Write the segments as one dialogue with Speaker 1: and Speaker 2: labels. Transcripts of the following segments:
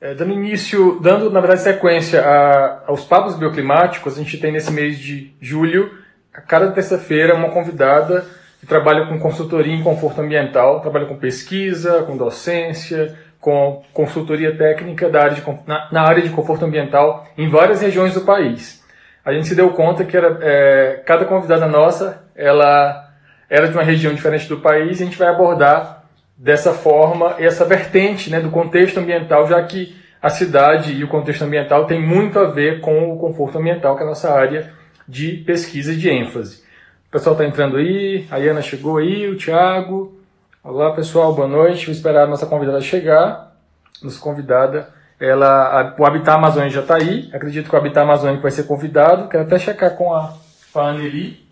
Speaker 1: É, dando início, dando na verdade sequência a, aos papos bioclimáticos, a gente tem nesse mês de julho, a cada terça-feira, uma convidada que trabalha com consultoria em conforto ambiental, trabalha com pesquisa, com docência, com consultoria técnica da área de, na, na, área de conforto ambiental em várias regiões do país. A gente se deu conta que era, é, cada convidada nossa ela era de uma região diferente do país e a gente vai abordar dessa forma essa vertente né, do contexto ambiental, já que a cidade e o contexto ambiental tem muito a ver com o conforto ambiental, que é a nossa área de pesquisa e de ênfase. O pessoal está entrando aí, a Ana chegou aí, o Thiago, Olá pessoal, boa noite. Vou esperar a nossa convidada chegar. Nossa convidada, ela, o Habitat Amazônia já está aí. Acredito que o Habitat Amazônia vai ser convidado. Quero até checar com a, com a Anneli.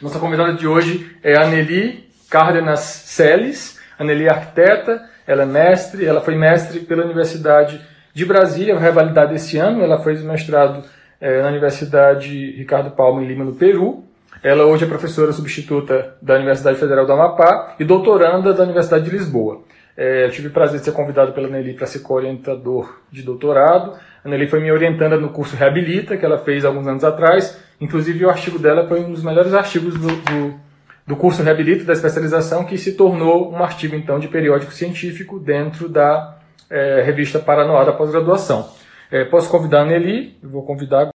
Speaker 1: Nossa convidada de hoje é a Anneli Cárdenas Celes. Anneli é arquiteta, ela é mestre, ela foi mestre pela Universidade de Brasília, vai revalidar desse ano. Ela fez mestrado é, na Universidade Ricardo Palma em Lima, no Peru. Ela hoje é professora substituta da Universidade Federal do Amapá e doutoranda da Universidade de Lisboa. É, eu tive o prazer de ser convidado pela Nelly para ser co-orientador de doutorado. A foi me orientando no curso Reabilita, que ela fez alguns anos atrás. Inclusive, o artigo dela foi um dos melhores artigos do, do, do curso Reabilita, da especialização, que se tornou um artigo, então, de periódico científico dentro da é, revista Paranoá da pós-graduação. É, posso convidar a Nelly? Eu vou convidar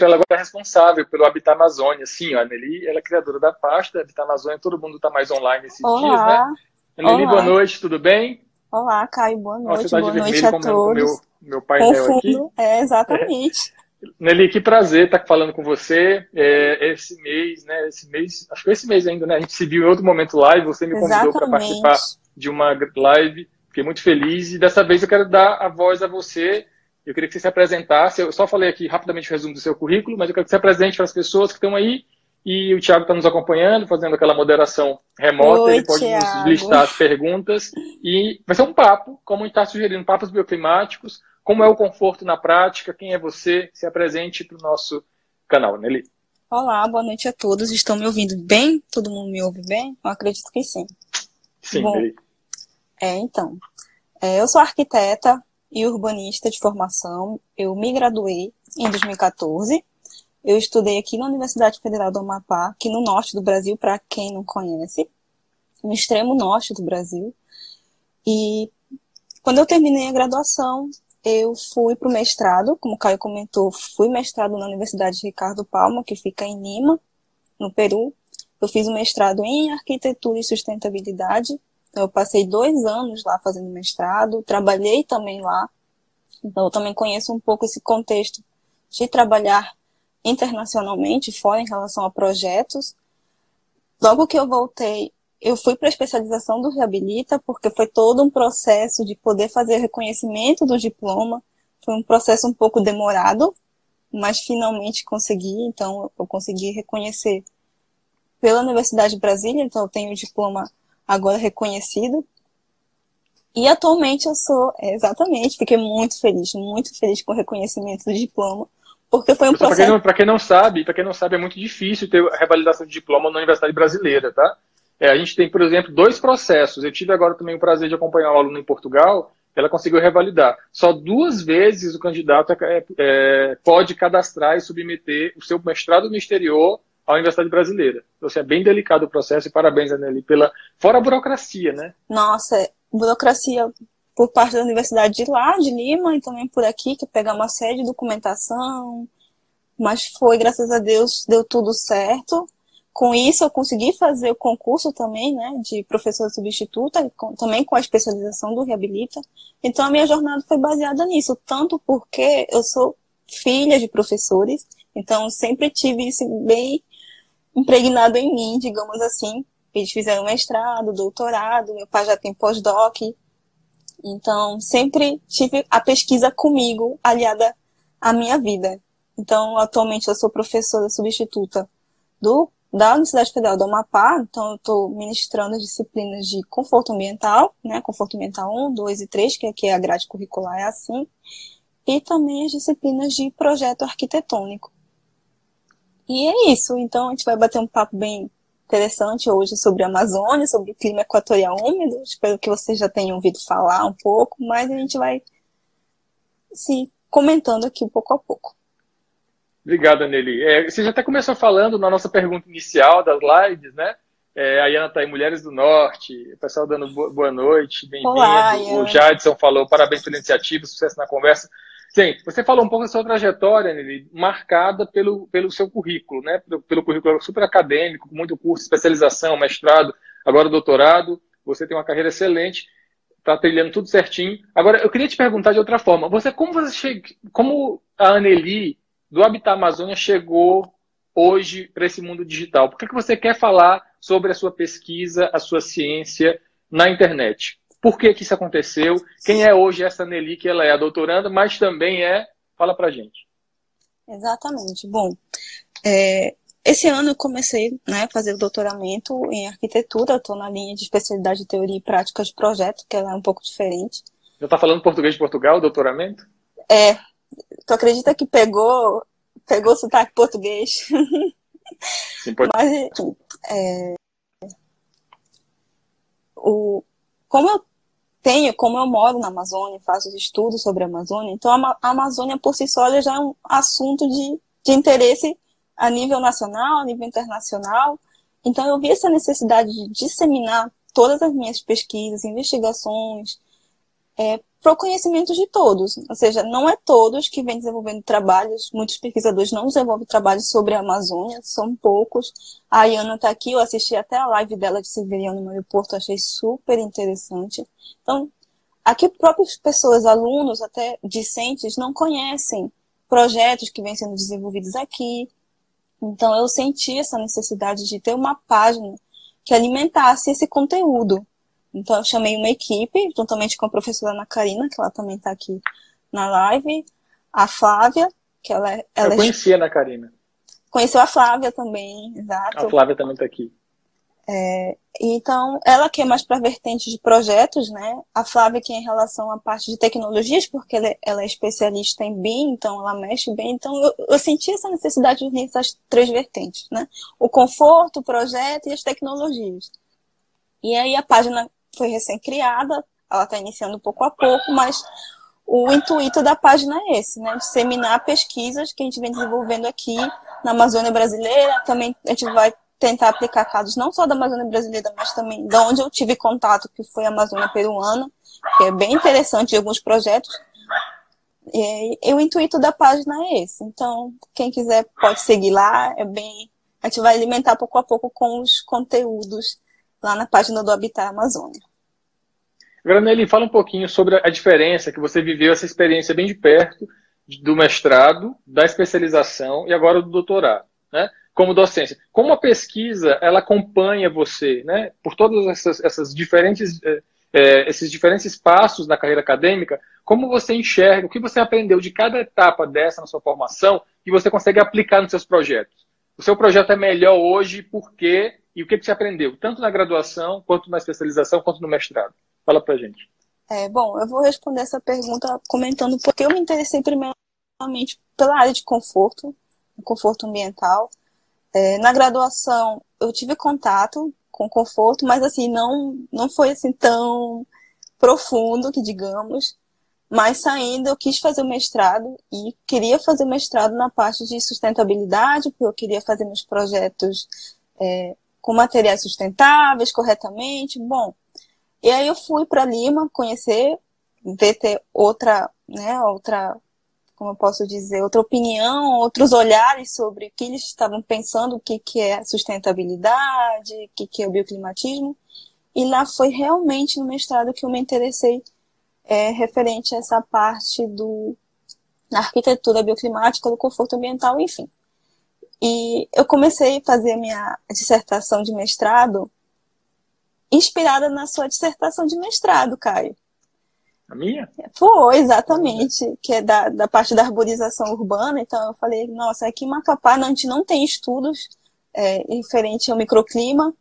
Speaker 1: ela agora é responsável pelo Habitat Amazônia. Sim, a Nelly ela é criadora da pasta Habitat Amazônia, todo mundo está mais online esses
Speaker 2: Olá.
Speaker 1: dias, né? Nelly, boa noite, tudo bem?
Speaker 2: Olá, Caio, boa noite. Nossa, boa noite a todos.
Speaker 1: Meu, meu painel Confundo. aqui.
Speaker 2: É, exatamente.
Speaker 1: É. Nelly, que prazer estar falando com você. É, esse mês, né? Esse mês, acho que esse mês ainda, né? A gente se viu em outro momento live, você me convidou para participar de uma live. Fiquei muito feliz e dessa vez eu quero dar a voz a você eu queria que você se apresentasse. Eu só falei aqui rapidamente o resumo do seu currículo, mas eu quero que você apresente para as pessoas que estão aí. E o Tiago está nos acompanhando, fazendo aquela moderação remota.
Speaker 2: Oi,
Speaker 1: ele pode
Speaker 2: Thiago.
Speaker 1: nos listar as perguntas. E vai ser um papo, como a gente está sugerindo, papos bioclimáticos. Como é o conforto na prática? Quem é você? Se apresente para o nosso canal, Nelly.
Speaker 2: Olá, boa noite a todos. Estão me ouvindo bem? Todo mundo me ouve bem? Eu acredito que sim.
Speaker 1: Sim, Bom, Nelly.
Speaker 2: É, então. É, eu sou arquiteta, e urbanista de formação. Eu me graduei em 2014. Eu estudei aqui na Universidade Federal do Amapá, aqui no norte do Brasil, para quem não conhece, no extremo norte do Brasil. E quando eu terminei a graduação, eu fui para o mestrado, como o Caio comentou, fui mestrado na Universidade Ricardo Palma, que fica em Lima, no Peru. Eu fiz um mestrado em arquitetura e sustentabilidade então, eu passei dois anos lá fazendo mestrado, trabalhei também lá. Então, eu também conheço um pouco esse contexto de trabalhar internacionalmente, fora em relação a projetos. Logo que eu voltei, eu fui para a especialização do Reabilita, porque foi todo um processo de poder fazer reconhecimento do diploma. Foi um processo um pouco demorado, mas finalmente consegui. Então, eu consegui reconhecer pela Universidade de Brasília, então eu tenho o diploma agora reconhecido. E atualmente eu sou, é, exatamente, fiquei muito feliz, muito feliz com o reconhecimento do diploma, porque foi um
Speaker 1: Para
Speaker 2: processo...
Speaker 1: quem, não, quem não sabe, para quem não sabe, é muito difícil ter a revalidação de diploma na Universidade Brasileira, tá? É, a gente tem, por exemplo, dois processos. Eu tive agora também o prazer de acompanhar um aluno em Portugal, ela conseguiu revalidar. Só duas vezes o candidato é, é, pode cadastrar e submeter o seu mestrado no exterior à Universidade Brasileira. Então, assim, é bem delicado o processo e parabéns, Anneli, pela... Fora a burocracia, né?
Speaker 2: Nossa, burocracia por parte da Universidade de lá, de Lima, e também por aqui, que pegar uma série de documentação, mas foi, graças a Deus, deu tudo certo. Com isso, eu consegui fazer o concurso também, né, de professora substituta, com, também com a especialização do Reabilita. Então, a minha jornada foi baseada nisso, tanto porque eu sou filha de professores, então sempre tive isso bem impregnado em mim, digamos assim. Eles fizeram mestrado, doutorado, meu pai já tem pós-doc. Então, sempre tive a pesquisa comigo, aliada à minha vida. Então, atualmente eu sou professora substituta do, da Universidade Federal do Amapá, então eu estou ministrando as disciplinas de conforto ambiental, né, conforto ambiental 1, 2 e 3, que aqui é a grade curricular é assim, e também as disciplinas de projeto arquitetônico. E é isso. Então a gente vai bater um papo bem interessante hoje sobre a Amazônia, sobre o clima equatorial úmido. Espero que vocês já tenham ouvido falar um pouco, mas a gente vai se comentando aqui pouco a pouco.
Speaker 1: Obrigado, Anneli. É, você já até começou falando na nossa pergunta inicial das lives, né? É, a Iana está aí, Mulheres do Norte, o pessoal dando boa noite, bem-vindo. O Jadson falou, parabéns pela iniciativa, sucesso na conversa. Sim, você falou um pouco da sua trajetória, Anneli, marcada pelo, pelo seu currículo, né? Pelo, pelo currículo super acadêmico, com muito curso, especialização, mestrado, agora doutorado. Você tem uma carreira excelente, está trilhando tudo certinho. Agora, eu queria te perguntar de outra forma. Você, como você chega, como a Anneli do Habitat Amazônia chegou hoje para esse mundo digital? Por que, que você quer falar sobre a sua pesquisa, a sua ciência na internet? Por que, que isso aconteceu? Quem é hoje essa Nelly, que ela é a doutoranda, mas também é. Fala para gente.
Speaker 2: Exatamente. Bom, é, esse ano eu comecei né, a fazer o doutoramento em arquitetura. Estou na linha de especialidade de teoria e prática de projeto, que ela é um pouco diferente.
Speaker 1: Já está falando português de Portugal, doutoramento?
Speaker 2: É, Tu acredita que pegou, pegou sotaque português? Sim, pode... Mas, é, o, como eu tenho, como eu moro na Amazônia, faço estudos sobre a Amazônia, então a, a Amazônia por si só já é um assunto de, de interesse a nível nacional, a nível internacional. Então eu vi essa necessidade de disseminar todas as minhas pesquisas, investigações, é, para o conhecimento de todos. Ou seja, não é todos que vêm desenvolvendo trabalhos, muitos pesquisadores não desenvolvem trabalhos sobre a Amazônia, são poucos. A Iana está aqui, eu assisti até a live dela de Severiano no aeroporto, achei super interessante. Então, aqui próprias pessoas, alunos, até discentes, não conhecem projetos que vêm sendo desenvolvidos aqui. Então, eu senti essa necessidade de ter uma página que alimentasse esse conteúdo. Então eu chamei uma equipe, juntamente com a professora Ana Karina, que ela também está aqui na live, a Flávia, que ela, é, ela
Speaker 1: Eu conhecia a Ana Karina.
Speaker 2: Conheceu a Flávia também, exato.
Speaker 1: A Flávia também está aqui.
Speaker 2: É, então, ela que é mais para vertente de projetos, né? A Flávia que é em relação à parte de tecnologias, porque ela é, ela é especialista em BIM, então ela mexe bem. Então, eu, eu, senti essa necessidade de unir essas três vertentes, né? O conforto, o projeto e as tecnologias. E aí a página foi recém-criada, ela está iniciando pouco a pouco, mas o intuito da página é esse, né? Disseminar pesquisas que a gente vem desenvolvendo aqui na Amazônia brasileira. Também a gente vai tentar aplicar casos não só da Amazônia brasileira, mas também da onde eu tive contato, que foi a Amazônia peruana, que é bem interessante de alguns projetos. E, e o intuito da página é esse. Então, quem quiser pode seguir lá, é bem. A gente vai alimentar pouco a pouco com os conteúdos lá na página do Habitat Amazônia.
Speaker 1: Agora, Nelly, fala um pouquinho sobre a diferença que você viveu, essa experiência bem de perto, do mestrado, da especialização e agora do doutorado, né? Como docência. Como a pesquisa, ela acompanha você, né? Por todas essas, essas diferentes, é, esses diferentes passos na carreira acadêmica, como você enxerga, o que você aprendeu de cada etapa dessa na sua formação que você consegue aplicar nos seus projetos? O seu projeto é melhor hoje porque e o que, que você aprendeu, tanto na graduação, quanto na especialização, quanto no mestrado? Fala pra gente.
Speaker 2: É, bom, eu vou responder essa pergunta comentando porque eu me interessei primeiramente pela área de conforto, conforto ambiental. É, na graduação, eu tive contato com conforto, mas assim, não, não foi assim tão profundo, que digamos. Mas saindo, eu quis fazer o mestrado e queria fazer o mestrado na parte de sustentabilidade, porque eu queria fazer meus projetos é, com materiais sustentáveis, corretamente. Bom, e aí eu fui para Lima conhecer, ver ter outra, né, outra, como eu posso dizer, outra opinião, outros olhares sobre o que eles estavam pensando, o que, que é sustentabilidade, o que, que é o bioclimatismo. E lá foi realmente no mestrado que eu me interessei é, referente a essa parte do na arquitetura bioclimática, do conforto ambiental, enfim. E eu comecei a fazer a minha dissertação de mestrado inspirada na sua dissertação de mestrado, Caio.
Speaker 1: A minha?
Speaker 2: Foi, exatamente, que é da, da parte da arborização urbana. Então eu falei, nossa, aqui em Macapá a gente não tem estudos é, referente ao microclima.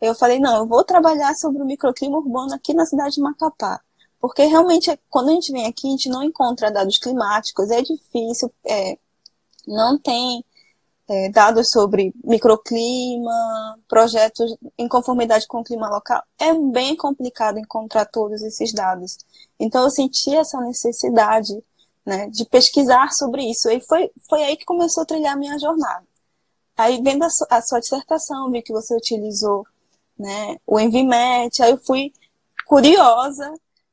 Speaker 2: Eu falei, não, eu vou trabalhar sobre o microclima urbano aqui na cidade de Macapá. Porque realmente, quando a gente vem aqui, a gente não encontra dados climáticos, é difícil, é, não tem é, dados sobre microclima, projetos em conformidade com o clima local, é bem complicado encontrar todos esses dados. Então eu senti essa necessidade né, de pesquisar sobre isso. E foi, foi aí que começou a trilhar a minha jornada. Aí, vendo a, su a sua dissertação, vi que você utilizou né, o Envimet, aí eu fui curiosa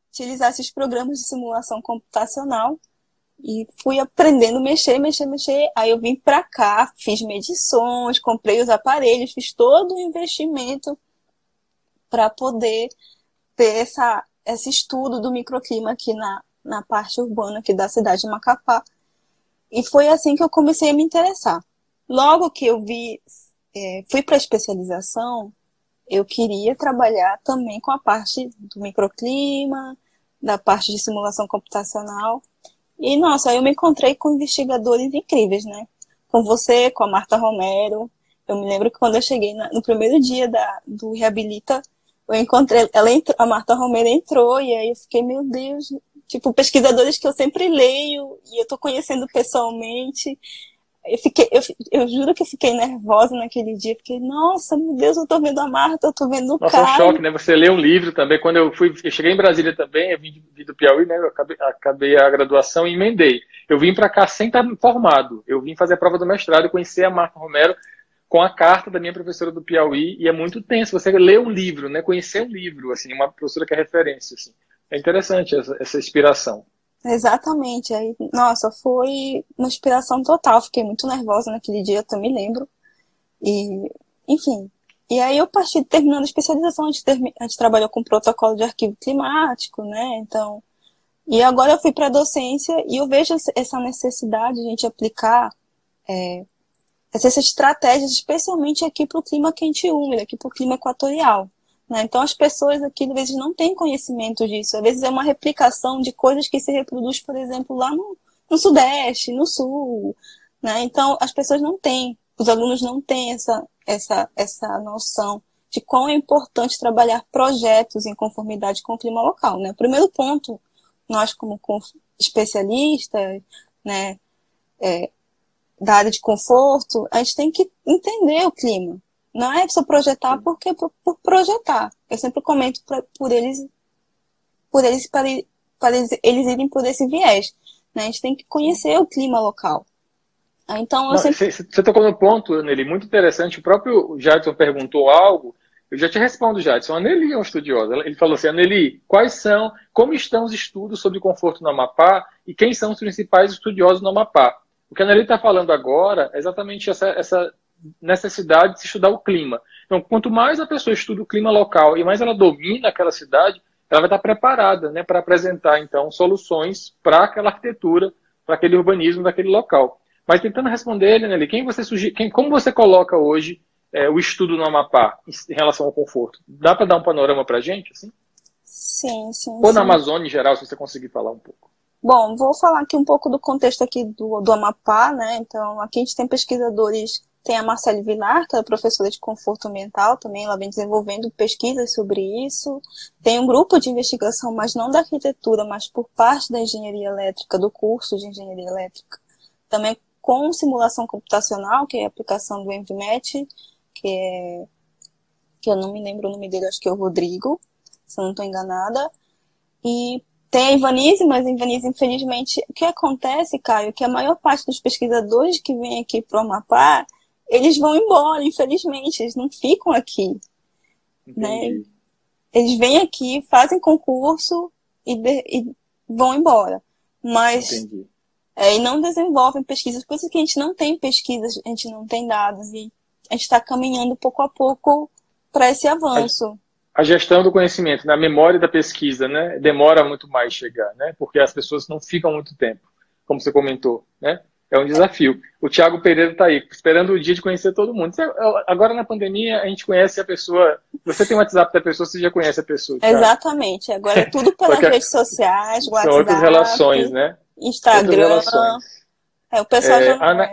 Speaker 2: utilizar esses programas de simulação computacional e fui aprendendo mexer, mexer, mexer. Aí eu vim para cá, fiz medições, comprei os aparelhos, fiz todo o investimento para poder ter essa, esse estudo do microclima aqui na, na parte urbana aqui da cidade de Macapá. E foi assim que eu comecei a me interessar. Logo que eu vi, é, fui para especialização, eu queria trabalhar também com a parte do microclima, da parte de simulação computacional. E, nossa, eu me encontrei com investigadores incríveis, né? Com você, com a Marta Romero. Eu me lembro que quando eu cheguei na, no primeiro dia da, do Reabilita, eu encontrei, ela entrou, a Marta Romero entrou, e aí eu fiquei, meu Deus, tipo, pesquisadores que eu sempre leio, e eu tô conhecendo pessoalmente eu fiquei, eu, eu juro que eu fiquei nervosa naquele dia. Fiquei, nossa, meu Deus, eu tô vendo a Marta, eu tô vendo o
Speaker 1: nossa, Caio. É um choque, né? Você lê um livro também. Quando eu fui, eu cheguei em Brasília também, eu vim, vim do Piauí, né? Eu acabei, acabei, a graduação e emendei. Eu vim para cá sem estar formado. Eu vim fazer a prova do mestrado e conhecer a Marta Romero com a carta da minha professora do Piauí e é muito tenso. Você lê um livro, né? Conhecer um livro, assim, uma professora que é referência, assim. É interessante essa, essa inspiração.
Speaker 2: Exatamente. Aí, nossa, foi uma inspiração total. Fiquei muito nervosa naquele dia, eu também lembro. E, enfim. E aí eu parti, terminando a especialização, a gente, termi, a gente trabalhou com protocolo de arquivo climático, né? Então, e agora eu fui para a docência e eu vejo essa necessidade de a gente aplicar é, essas estratégias, especialmente aqui para o clima quente e úmido, aqui para o clima equatorial. Né? Então, as pessoas aqui, às vezes, não têm conhecimento disso. Às vezes, é uma replicação de coisas que se reproduz, por exemplo, lá no, no Sudeste, no Sul. Né? Então, as pessoas não têm, os alunos não têm essa, essa, essa noção de quão é importante trabalhar projetos em conformidade com o clima local. Né? Primeiro ponto, nós, como especialistas, né, é, da área de conforto, a gente tem que entender o clima. Não é só projetar porque por, por projetar. Eu sempre comento pra, por eles, por eles para, para eles, eles irem por esse viés. Né? A gente tem que conhecer o clima local. Ah, então,
Speaker 1: Você sempre... tocou no ponto, Nelly, muito interessante. O próprio Jadson perguntou algo. Eu já te respondo, Jadson. A Nelly é um estudioso. Ele falou assim, Nelly, quais são, como estão os estudos sobre conforto no Amapá e quem são os principais estudiosos no Amapá? O que a Nelly está falando agora é exatamente essa, essa necessidade de se estudar o clima. Então, quanto mais a pessoa estuda o clima local e mais ela domina aquela cidade, ela vai estar preparada né, para apresentar, então, soluções para aquela arquitetura, para aquele urbanismo daquele local. Mas tentando responder, Nelly, quem você sugere, quem, como você coloca hoje é, o estudo no Amapá em relação ao conforto? Dá para dar um panorama para a gente? Assim?
Speaker 2: Sim, sim.
Speaker 1: Ou
Speaker 2: sim.
Speaker 1: na Amazônia em geral, se você conseguir falar um pouco.
Speaker 2: Bom, vou falar aqui um pouco do contexto aqui do, do Amapá, né? Então, aqui a gente tem pesquisadores tem a Marcele Vilar, que é professora de conforto ambiental também, ela vem desenvolvendo pesquisas sobre isso. Tem um grupo de investigação, mas não da arquitetura, mas por parte da engenharia elétrica, do curso de engenharia elétrica. Também com simulação computacional, que é a aplicação do EnviMet, que é que eu não me lembro o nome dele, acho que é o Rodrigo, se eu não estou enganada. E tem a Ivanise, mas a Ivanise, infelizmente, o que acontece, Caio, é que a maior parte dos pesquisadores que vêm aqui para o Amapá, eles vão embora, infelizmente, eles não ficam aqui. Né? Eles vêm aqui, fazem concurso e, de, e vão embora. Mas é, e não desenvolvem pesquisas, por isso que a gente não tem pesquisas, a gente não tem dados, e a gente está caminhando pouco a pouco para esse avanço.
Speaker 1: A, a gestão do conhecimento, na memória da pesquisa, né, demora muito mais chegar, né, porque as pessoas não ficam muito tempo, como você comentou, né? É um desafio. O Tiago Pereira está aí, esperando o dia de conhecer todo mundo. Agora na pandemia a gente conhece a pessoa. Você tem o WhatsApp da pessoa, você já conhece a pessoa.
Speaker 2: Thiago. Exatamente. Agora é tudo pelas redes sociais, WhatsApp.
Speaker 1: São outras relações, né?
Speaker 2: Instagram. É, o pessoal é, já
Speaker 1: Ana.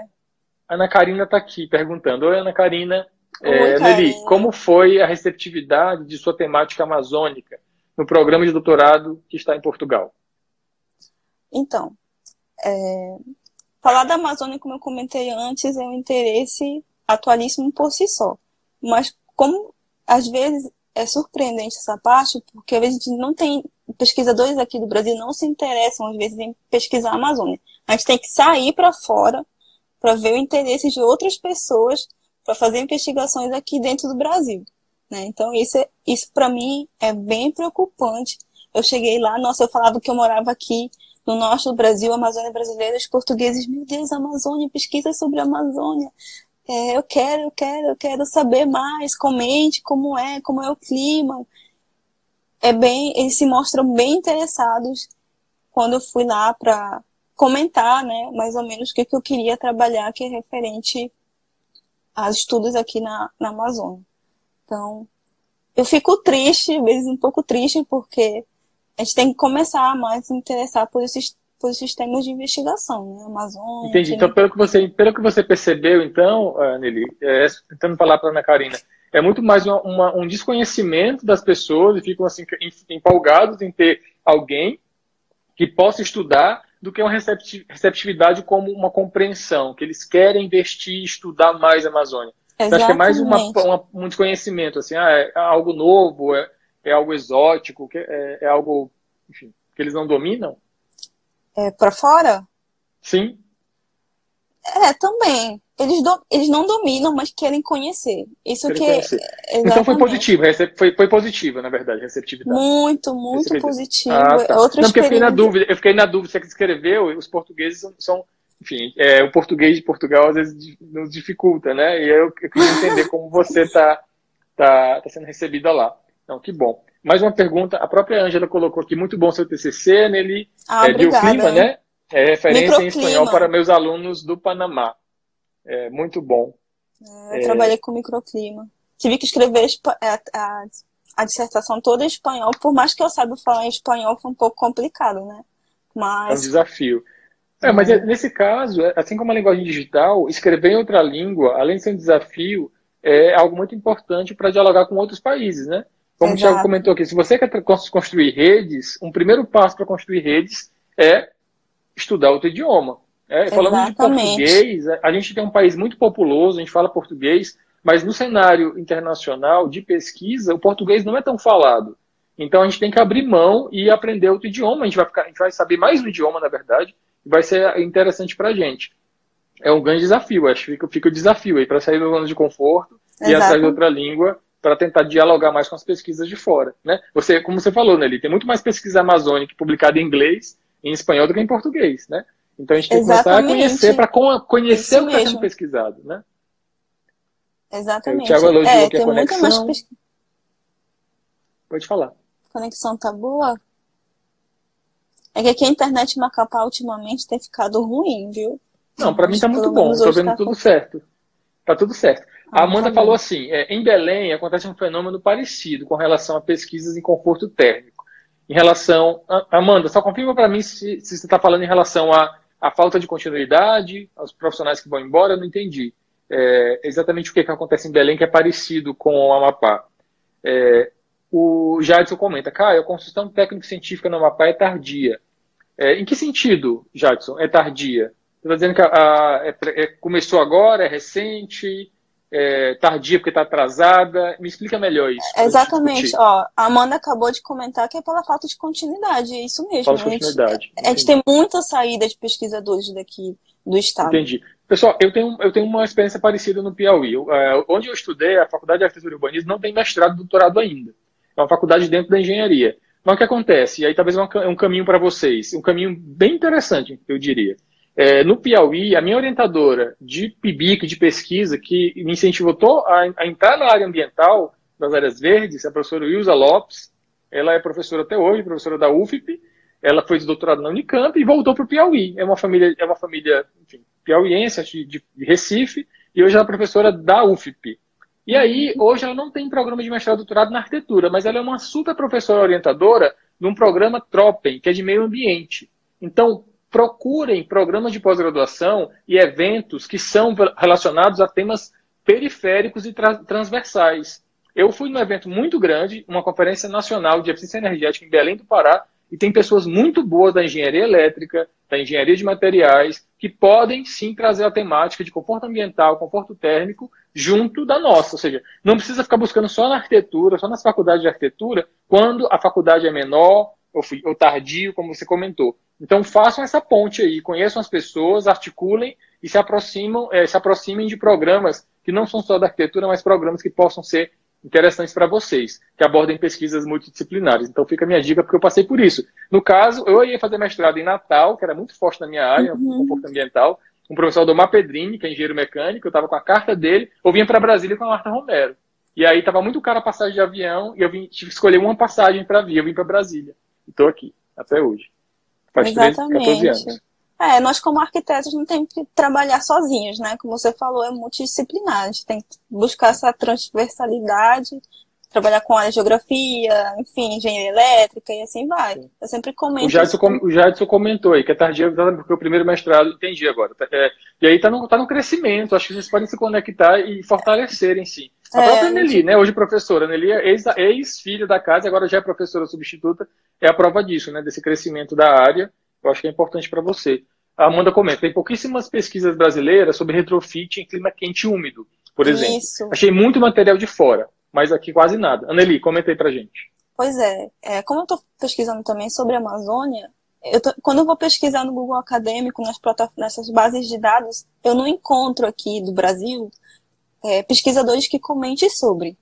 Speaker 1: Ana Karina está aqui perguntando. Oi, Ana Karina. Oi, é, Nelly, como foi a receptividade de sua temática amazônica no programa de doutorado que está em Portugal?
Speaker 2: Então, é, Falar da Amazônia, como eu comentei antes, é um interesse atualíssimo por si só. Mas como às vezes é surpreendente essa parte, porque a gente não tem pesquisadores aqui do Brasil não se interessam, às vezes, em pesquisar a Amazônia. A gente tem que sair para fora para ver o interesse de outras pessoas para fazer investigações aqui dentro do Brasil. Né? Então, isso, é, isso para mim é bem preocupante. Eu cheguei lá, nossa, eu falava que eu morava aqui no norte do Brasil, Amazônia brasileira, os portugueses, meu Deus, Amazônia, pesquisa sobre a Amazônia. É, eu quero, eu quero, eu quero saber mais, comente como é, como é o clima. É bem, eles se mostram bem interessados quando eu fui lá para comentar, né, mais ou menos o que, que eu queria trabalhar, que é referente a estudos aqui na, na Amazônia. Então, eu fico triste, vezes um pouco triste, porque a gente tem que começar a mais se interessar por esses, por sistemas de investigação, né? Amazônia.
Speaker 1: Entendi. Então, pelo que você, pelo que você percebeu, então, uh, Nelly, é, tentando falar para a Ana Karina, é muito mais uma, uma, um desconhecimento das pessoas e ficam assim empolgados em ter alguém que possa estudar do que uma receptividade como uma compreensão, que eles querem investir, estudar mais a Amazônia. Exatamente. Acho que é mais uma, uma, um desconhecimento, assim, ah, é algo novo, é, é algo exótico, é, é algo, enfim, que eles não dominam?
Speaker 2: É para fora?
Speaker 1: Sim.
Speaker 2: É, também. Eles, do, eles não dominam, mas querem conhecer. Isso querem que. Conhecer.
Speaker 1: Então foi positivo, foi, foi positiva, na verdade, receptividade.
Speaker 2: Muito, muito positivo. Ah, tá. Outra
Speaker 1: não, porque eu fiquei na dúvida, eu fiquei na dúvida, você que escreveu, os portugueses são, são enfim, é, o português de Portugal às vezes nos dificulta, né? E eu, eu queria entender como você está tá, tá sendo recebida lá. Então, que bom. Mais uma pergunta, a própria Ângela colocou aqui, muito bom seu TCC, Nelly.
Speaker 2: Ah, é, obrigada,
Speaker 1: bioclima, né? É referência Microclima. em espanhol para meus alunos do Panamá. É muito bom.
Speaker 2: É, eu é... trabalhei com microclima. Tive que escrever a, é, a, a, dissertação toda em espanhol, por mais que eu saiba falar em espanhol, foi um pouco complicado, né? Mas...
Speaker 1: É um desafio. É, mas é, nesse caso, é, assim como a linguagem digital, escrever em outra língua, além de ser um desafio, é algo muito importante para dialogar com outros países, né? Como Exato. o Thiago comentou aqui, se você quer construir redes, um primeiro passo para construir redes é estudar outro idioma. É, falando de português, a gente tem um país muito populoso, a gente fala português, mas no cenário internacional de pesquisa, o português não é tão falado. Então a gente tem que abrir mão e aprender outro idioma. A gente vai, ficar, a gente vai saber mais um idioma, na verdade, vai ser interessante para a gente. É um grande desafio, acho que fica, fica o desafio aí para sair do zona de conforto Exato. e de outra língua para tentar dialogar mais com as pesquisas de fora. Né? Você, como você falou, Nelly, tem muito mais pesquisa amazônica publicada em inglês e em espanhol do que em português. Né? Então a gente tem que começar a conhecer para conhecer Isso o que está sendo pesquisado. Né?
Speaker 2: Exatamente.
Speaker 1: O Thiago elogiou é, aqui a conexão. Pode falar.
Speaker 2: A conexão tá boa? É que aqui a internet Macapá ultimamente tem ficado ruim, viu?
Speaker 1: Não, para mim tá muito bom. Tô vendo tá tudo certo. Tá tudo certo. Ah, a Amanda tá falou assim: é, em Belém acontece um fenômeno parecido com relação a pesquisas em conforto térmico. Em relação. A, Amanda, só confirma para mim se, se você está falando em relação à a, a, falta de continuidade, aos profissionais que vão embora, eu não entendi. É, exatamente o que, que acontece em Belém que é parecido com o Amapá. É, o Jadson comenta, cara, a construção técnico-científica no Amapá é tardia. É, em que sentido, Jadson, é tardia? Você está dizendo que a, a, é, é, começou agora, é recente, é tardia porque está atrasada? Me explica melhor isso.
Speaker 2: Exatamente. Ó, a Amanda acabou de comentar que é pela falta de continuidade, é isso mesmo.
Speaker 1: Falta de continuidade.
Speaker 2: A gente, a gente tem muita saída de pesquisadores daqui do estado.
Speaker 1: Entendi. Pessoal, eu tenho, eu tenho uma experiência parecida no Piauí. Eu, é, onde eu estudei, a Faculdade de Arquitetura e Urbanismo não tem mestrado e doutorado ainda. É uma faculdade dentro da engenharia. Mas o que acontece? E aí talvez é um caminho para vocês, um caminho bem interessante, eu diria. É, no Piauí, a minha orientadora de PIBIC, de pesquisa, que me incentivou a, a, entrar na área ambiental, das áreas verdes, a professora Wilza Lopes, ela é professora até hoje, professora da UFP, ela foi de doutorado na Unicamp e voltou para o Piauí. É uma família, é uma família enfim, piauiense, de, de Recife, e hoje ela é professora da UFP. E aí, hoje ela não tem programa de mestrado doutorado na arquitetura, mas ela é uma super professora orientadora num programa Tropen, que é de meio ambiente. Então, procurem programas de pós-graduação e eventos que são relacionados a temas periféricos e tra transversais. Eu fui num evento muito grande, uma conferência nacional de eficiência energética em Belém do Pará, e tem pessoas muito boas da engenharia elétrica, da engenharia de materiais, que podem sim trazer a temática de conforto ambiental, conforto térmico, junto da nossa. Ou seja, não precisa ficar buscando só na arquitetura, só nas faculdades de arquitetura, quando a faculdade é menor, ou ou tardio, como você comentou. Então façam essa ponte aí, conheçam as pessoas, articulem e se aproximam, é, se aproximem de programas que não são só da arquitetura, mas programas que possam ser interessantes para vocês, que abordem pesquisas multidisciplinares. Então fica a minha dica, porque eu passei por isso. No caso, eu ia fazer mestrado em Natal, que era muito forte na minha área, uhum. conforto ambiental, um professor do Pedrini, que é engenheiro mecânico, eu estava com a carta dele, eu vinha para Brasília com a Marta Romero. E aí estava muito caro a passagem de avião, e eu vim, tive que escolher uma passagem para vir, eu vim para Brasília. E estou aqui, até hoje.
Speaker 2: Faz Exatamente. 13, 14 anos. É, nós como arquitetos não temos que trabalhar sozinhos, né? Como você falou, é multidisciplinar. A gente tem que buscar essa transversalidade, trabalhar com a geografia, enfim, engenharia elétrica e assim vai. Eu sempre comento.
Speaker 1: O Jadson, com, o Jadson comentou aí que é tardio porque o primeiro mestrado, entendi agora. É, e aí está no, tá no crescimento, acho que vocês podem se conectar e fortalecerem, sim. A é, própria Nelly, gente... né? Hoje professora. Nelly é ex-filha ex da casa, agora já é professora substituta, é a prova disso, né? Desse crescimento da área. Eu acho que é importante para você. A Amanda comenta, tem pouquíssimas pesquisas brasileiras sobre retrofit em clima quente e úmido, por exemplo. Isso. Achei muito material de fora, mas aqui quase nada. Aneli, comenta aí pra gente.
Speaker 2: Pois é, é como eu estou pesquisando também sobre a Amazônia, eu tô, quando eu vou pesquisar no Google Acadêmico, nas nessas bases de dados, eu não encontro aqui do Brasil é, pesquisadores que comentem sobre.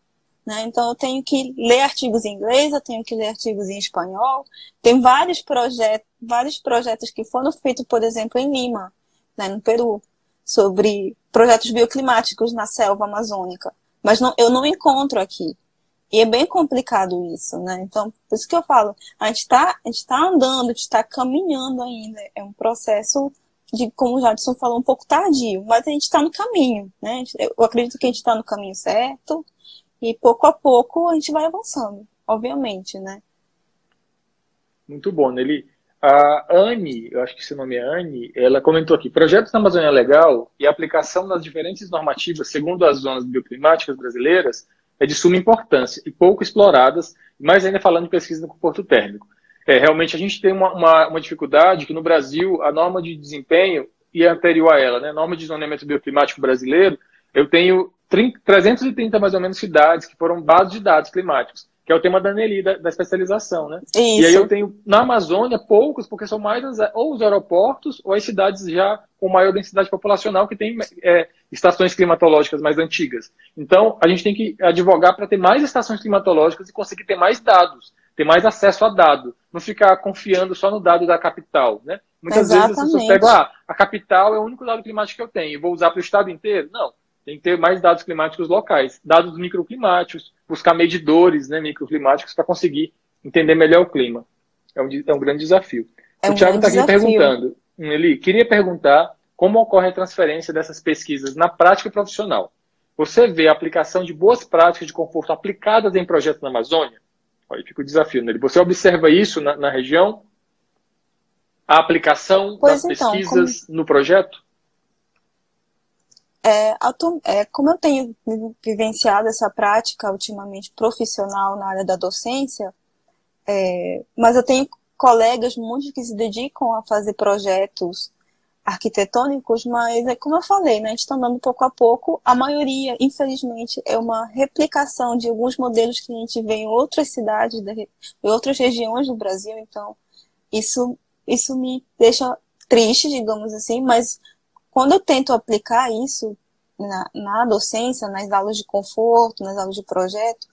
Speaker 2: Né? Então, eu tenho que ler artigos em inglês, eu tenho que ler artigos em espanhol. Tem vários, projetos, vários projetos que foram feitos, por exemplo, em Lima, né, no Peru, sobre projetos bioclimáticos na selva amazônica. Mas não, eu não encontro aqui. E é bem complicado isso, né? Então, por isso que eu falo, a gente está tá andando, a gente está caminhando ainda. É um processo de, como o Jadson falou, um pouco tardio, mas a gente está no caminho, né? Eu acredito que a gente está no caminho certo, e pouco a pouco a gente vai avançando, obviamente, né?
Speaker 1: Muito bom, Nelly. A Anne, eu acho que seu nome é Anne, ela comentou aqui, projetos na Amazônia Legal e aplicação das diferentes normativas segundo as zonas bioclimáticas brasileiras é de suma importância e pouco exploradas, mais ainda falando de pesquisa no comporto térmico. É, realmente a gente tem uma, uma, uma, dificuldade que no Brasil a norma de desempenho e anterior a ela, né, a norma de zoneamento bioclimático brasileiro, eu tenho 30, 330 mais ou menos cidades que foram bases de dados climáticos, que é o tema da Nelly, da, da especialização, né? Isso. E aí eu tenho na Amazônia poucos, porque são mais as, ou os aeroportos ou as cidades já com maior densidade populacional que tem é, estações climatológicas mais antigas. Então a gente tem que advogar para ter mais estações climatológicas e conseguir ter mais dados, ter mais acesso a dado, não ficar confiando só no dado da capital, né? Muitas Exatamente. vezes as pessoas pegam, ah, a capital é o único dado climático que eu tenho, vou usar para o estado inteiro? Não tem que ter mais dados climáticos locais, dados microclimáticos, buscar medidores né, microclimáticos para conseguir entender melhor o clima. É um, é um grande desafio. É o Thiago está aqui perguntando, Eli, queria perguntar como ocorre a transferência dessas pesquisas na prática profissional. Você vê a aplicação de boas práticas de conforto aplicadas em projetos na Amazônia? Aí fica o desafio, Nelly. Você observa isso na, na região? A aplicação pois das então, pesquisas como... no projeto?
Speaker 2: É, é, como eu tenho vivenciado essa prática ultimamente profissional na área da docência, é, mas eu tenho colegas muitos que se dedicam a fazer projetos arquitetônicos, mas é como eu falei, né, a gente está andando pouco a pouco. A maioria, infelizmente, é uma replicação de alguns modelos que a gente vê em outras cidades, em outras regiões do Brasil. Então, isso, isso me deixa triste, digamos assim, mas quando eu tento aplicar isso na, na docência, nas aulas de conforto, nas aulas de projeto,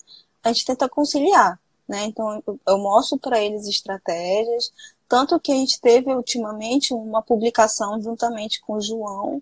Speaker 2: a gente tenta conciliar, né? Então, eu, eu mostro para eles estratégias, tanto que a gente teve ultimamente uma publicação juntamente com o João,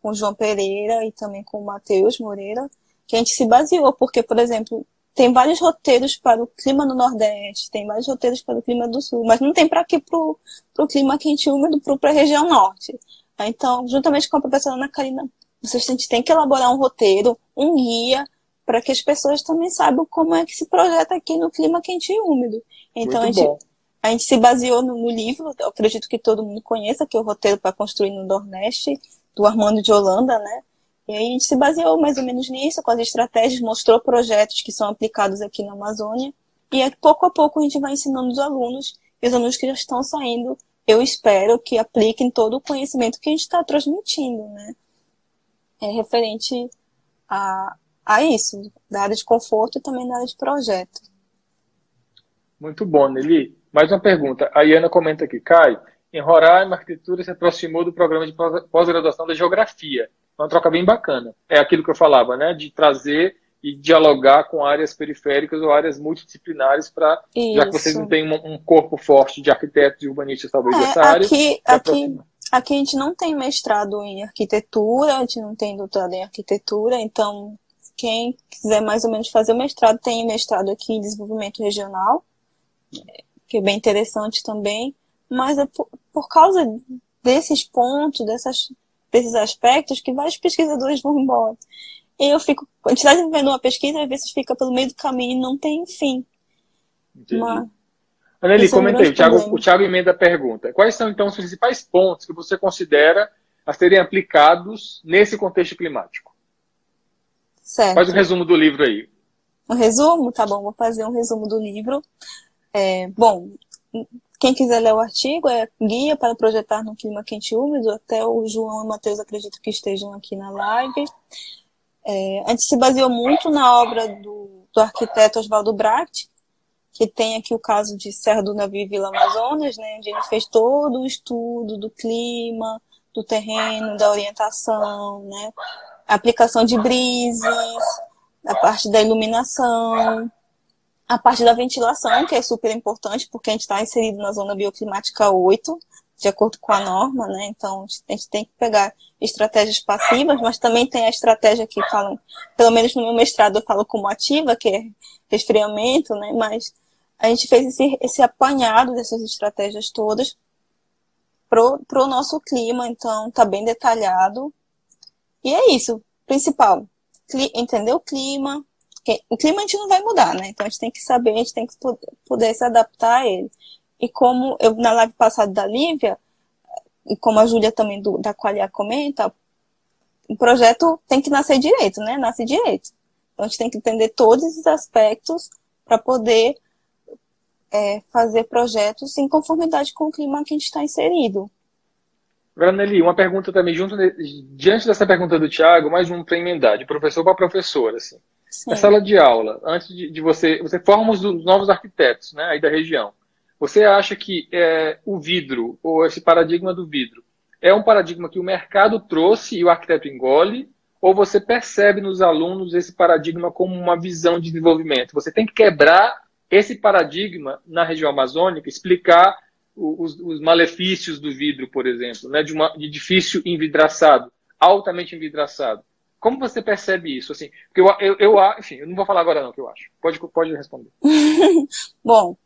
Speaker 2: com o João Pereira e também com o Matheus Moreira, que a gente se baseou, porque, por exemplo, tem vários roteiros para o clima no Nordeste, tem vários roteiros para o clima do Sul, mas não tem para aqui para o clima quente úmido para a região Norte. Então, juntamente com a professora Ana Karina, vocês têm que elaborar um roteiro, um guia, para que as pessoas também saibam como é que se projeta aqui no clima quente e úmido. Então, a gente, a gente, se baseou no, no livro, eu acredito que todo mundo conheça, que é o roteiro para construir no Nordeste, do Armando de Holanda, né? E aí a gente se baseou mais ou menos nisso, com as estratégias, mostrou projetos que são aplicados aqui na Amazônia, e aí, pouco a pouco a gente vai ensinando os alunos, e os alunos que já estão saindo eu espero que apliquem todo o conhecimento que a gente está transmitindo, né? É referente a, a isso, da área de conforto e também da área de projeto.
Speaker 1: Muito bom, Nelly. Mais uma pergunta. A Iana comenta aqui, Caio, em Roraima, a arquitetura se aproximou do programa de pós-graduação da geografia. Uma troca bem bacana. É aquilo que eu falava, né? De trazer e dialogar com áreas periféricas ou áreas multidisciplinares para já que vocês não têm um, um, corpo forte de arquitetos e urbanistas talvez é, dessa área.
Speaker 2: Aqui, aqui, aqui a gente não tem mestrado em arquitetura, a gente não tem doutorado em arquitetura, então quem quiser mais ou menos fazer o mestrado tem mestrado aqui em desenvolvimento regional, que é bem interessante também, mas é por, por causa desses pontos, dessas, desses aspectos que vários pesquisadores vão embora. E eu fico, a gente está desenvolvendo uma pesquisa, às vezes fica pelo meio do caminho e não tem fim.
Speaker 1: Uma... Aneli, comentei, o Thiago, o Thiago emenda a pergunta. Quais são, então, os principais pontos que você considera a serem aplicados nesse contexto climático?
Speaker 2: Certo.
Speaker 1: Faz um resumo do livro aí.
Speaker 2: Um resumo? Tá bom, vou fazer um resumo do livro. É, bom, quem quiser ler o artigo é Guia para Projetar no Clima Quente e Úmido. Até o João e o Matheus acredito que estejam aqui na live. É, a gente se baseou muito na obra do, do arquiteto Oswaldo Bracht, que tem aqui o caso de Serra do Navio e Vila Amazonas, né, onde ele fez todo o estudo do clima, do terreno, da orientação, né, aplicação de brises, a parte da iluminação, a parte da ventilação, que é super importante, porque a gente está inserido na zona bioclimática 8, de acordo com a norma, né? Então, a gente tem que pegar estratégias passivas, mas também tem a estratégia que falam, pelo menos no meu mestrado eu falo como ativa, que é resfriamento, né? Mas a gente fez esse, esse apanhado dessas estratégias todas pro, pro nosso clima, então tá bem detalhado. E é isso, principal, entender o clima, o clima a gente não vai mudar, né? Então a gente tem que saber, a gente tem que poder se adaptar a ele. E como eu, na live passada da Lívia, e como a Júlia também do, da Qualia comenta, o projeto tem que nascer direito, né? Nasce direito. Então a gente tem que entender todos esses aspectos para poder é, fazer projetos em conformidade com o clima que a gente está inserido.
Speaker 1: Granelli, uma pergunta também, junto diante dessa pergunta do Tiago, mais um para emendar, de professor para professor, assim. Sim. Na sala de aula, antes de, de, você, você forma os novos arquitetos, né, aí da região. Você acha que é, o vidro, ou esse paradigma do vidro, é um paradigma que o mercado trouxe e o arquiteto engole? Ou você percebe nos alunos esse paradigma como uma visão de desenvolvimento? Você tem que quebrar esse paradigma na região amazônica, explicar os, os malefícios do vidro, por exemplo, né, de, uma, de edifício envidraçado, altamente envidraçado. Como você percebe isso? Assim, porque eu, eu, eu, enfim, eu não vou falar agora não, o que eu acho. Pode, pode responder.
Speaker 2: Bom,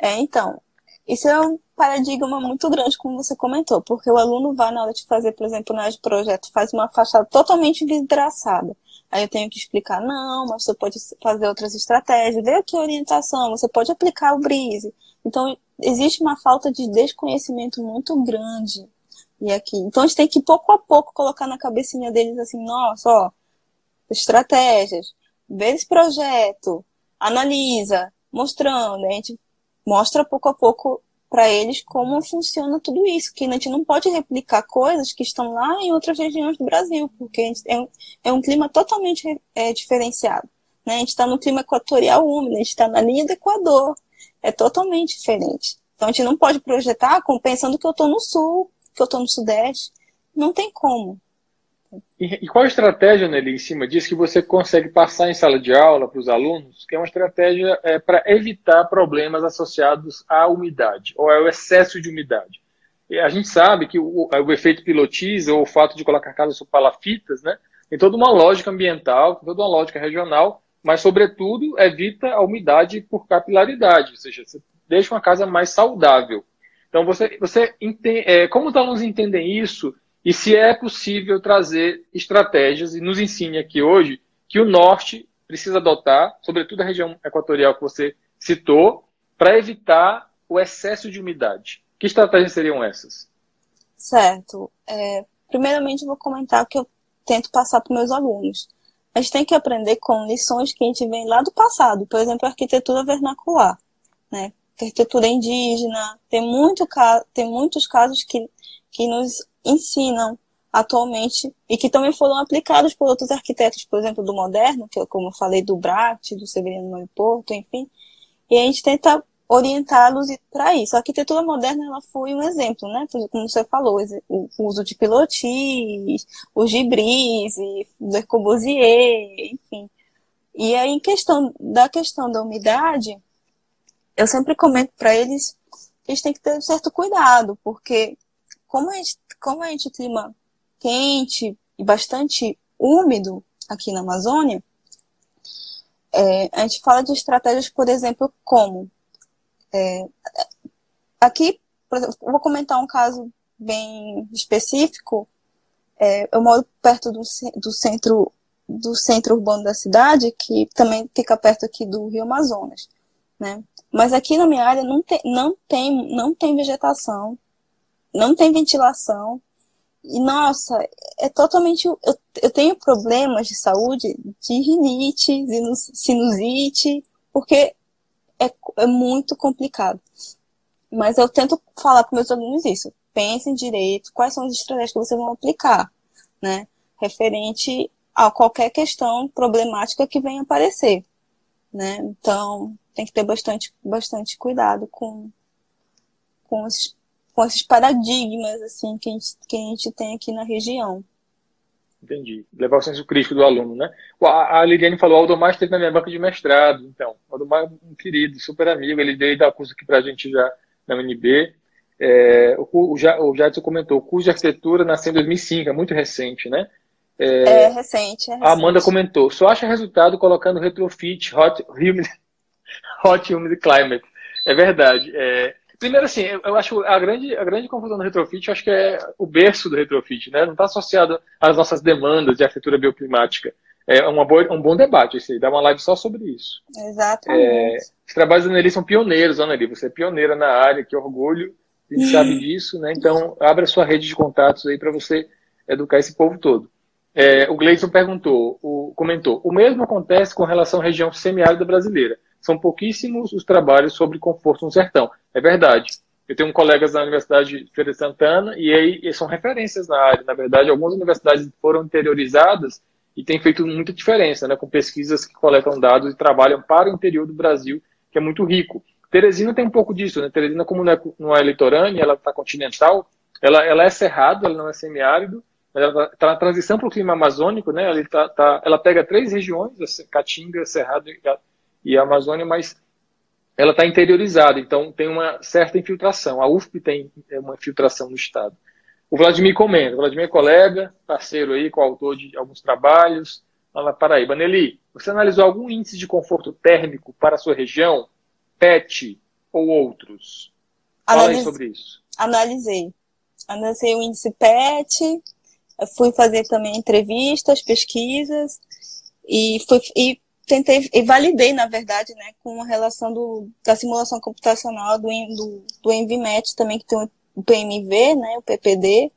Speaker 2: é, então, isso é um paradigma muito grande, como você comentou, porque o aluno vai na hora de fazer, por exemplo, na de projeto, faz uma fachada totalmente vidraçada. Aí eu tenho que explicar, não, mas você pode fazer outras estratégias, ver aqui orientação, você pode aplicar o brise. Então, existe uma falta de desconhecimento muito grande. E aqui, então a gente tem que pouco a pouco colocar na cabecinha deles assim, nossa, ó, estratégias, vê esse projeto, analisa, mostrando, a gente mostra pouco a pouco para eles como funciona tudo isso, que a gente não pode replicar coisas que estão lá em outras regiões do Brasil, porque é um, é um clima totalmente é, diferenciado. Né? A gente está no clima equatorial úmido, a gente está na linha do Equador, é totalmente diferente. Então a gente não pode projetar pensando que eu estou no sul, que eu estou no sudeste. Não tem como.
Speaker 1: E, qual a estratégia, Nelly, em cima disso que você consegue passar em sala de aula para os alunos, que é uma estratégia é, para evitar problemas associados à umidade ou ao excesso de umidade? E a gente sabe que o, o efeito pilotiza, ou o fato de colocar casas sobre palafitas, né, tem toda uma lógica ambiental, toda uma lógica regional, mas, sobretudo, evita a umidade por capilaridade, ou seja, você deixa uma casa mais saudável. Então, você, você é, como os alunos entendem isso e se é possível trazer estratégias, e nos ensine aqui hoje, que o norte precisa adotar, sobretudo a região equatorial que você citou, para evitar o excesso de umidade. Que estratégias seriam essas?
Speaker 2: Certo. É, primeiramente, vou comentar o que eu tento passar para meus alunos. A gente tem que aprender com lições que a gente vem lá do passado, por exemplo, a arquitetura vernacular, né? arquitetura indígena, tem, muito, tem muitos casos que, que nos ensinam atualmente e que também foram aplicados por outros arquitetos, por exemplo, do moderno, que eu, como eu falei, do Bracht, do Severino Porto, enfim. E a gente tenta orientá-los para isso. A arquitetura moderna ela foi um exemplo, né? Como você falou, o uso de pilotis, o gibris, Le Corbusier, enfim. E aí, em questão da questão da umidade, eu sempre comento para eles que eles têm que ter um certo cuidado, porque como a gente, como a gente clima quente e bastante úmido aqui na Amazônia, é, a gente fala de estratégias, por exemplo, como é, aqui, por exemplo, vou comentar um caso bem específico. É, eu moro perto do, do centro do centro urbano da cidade, que também fica perto aqui do Rio Amazonas, né? Mas aqui na minha área não tem, não tem, não tem vegetação, não tem ventilação. E, nossa, é totalmente. Eu, eu tenho problemas de saúde de rinite, sinusite, porque é, é muito complicado. Mas eu tento falar para meus alunos isso. Pensem direito, quais são as estratégias que vocês vão aplicar, né? Referente a qualquer questão problemática que venha aparecer, né? Então, tem que ter bastante, bastante cuidado com, com, esses, com esses paradigmas, assim, que a, gente, que a gente tem aqui na região.
Speaker 1: Entendi. Levar o senso crítico do aluno, né? A, a Liliane falou, o Aldomar esteve na minha banca de mestrado, então. O Aldomar é um querido, super amigo, ele veio dar curso aqui pra gente já na UNB. É, o, o, o Jadson comentou, o curso de arquitetura nasceu em 2005, é muito recente, né?
Speaker 2: É, é, recente, é recente.
Speaker 1: A Amanda comentou, só acha resultado colocando retrofit, hot, humid, hot humid climate. É verdade. É, Primeiro, assim, eu acho a grande, a grande confusão do retrofit, eu acho que é o berço do retrofit, né? Não está associado às nossas demandas de arquitetura bioclimática. É uma boa, um bom debate esse aí, dá uma live só sobre isso.
Speaker 2: Exatamente. É,
Speaker 1: os trabalhos da Anneli são pioneiros, Anneli, você é pioneira na área, que orgulho, a gente sabe disso, né? Então, abra sua rede de contatos aí para você educar esse povo todo. É, o Gleison perguntou, o, comentou, o mesmo acontece com relação à região semiárida brasileira são pouquíssimos os trabalhos sobre conforto no sertão. É verdade. Eu tenho colegas na Universidade de Feira de Santana e aí são referências na área. Na verdade, algumas universidades foram interiorizadas e têm feito muita diferença, né, com pesquisas que coletam dados e trabalham para o interior do Brasil, que é muito rico. Teresina tem um pouco disso, né? Teresina, como não é, não é litorânea, ela está continental, ela, ela é cerrado, ela não é semiárido, ela está na transição para o clima amazônico, né? Ela, tá, tá, ela pega três regiões, Caatinga, Cerrado e e a Amazônia, mas ela está interiorizada, então tem uma certa infiltração. A UFP tem é, uma infiltração no Estado. O Vladimir comenta, o Vladimir é colega, parceiro aí, coautor de alguns trabalhos lá na Paraíba. Nelly, você analisou algum índice de conforto térmico para a sua região, PET ou outros? Fala aí sobre isso.
Speaker 2: Analisei. Analisei o índice PET, fui fazer também entrevistas, pesquisas, e, fui, e tentei e validei, na verdade, né, com a relação do, da simulação computacional do, do, do também, que tem o PMV, né, o PPD,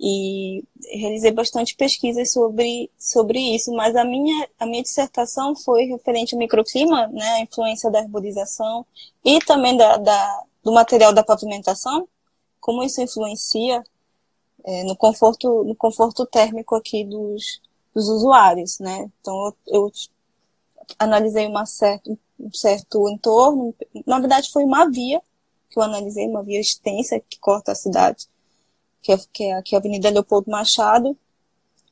Speaker 2: e realizei bastante pesquisas sobre, sobre isso, mas a minha, a minha dissertação foi referente ao microclima, né, a influência da arborização e também da, da do material da pavimentação, como isso influencia é, no, conforto, no conforto térmico aqui dos, dos usuários, né? Então eu, eu analisei uma certa, um certo entorno, na verdade foi uma via que eu analisei, uma via extensa que corta a cidade, que é, que é aqui a Avenida Leopoldo Machado.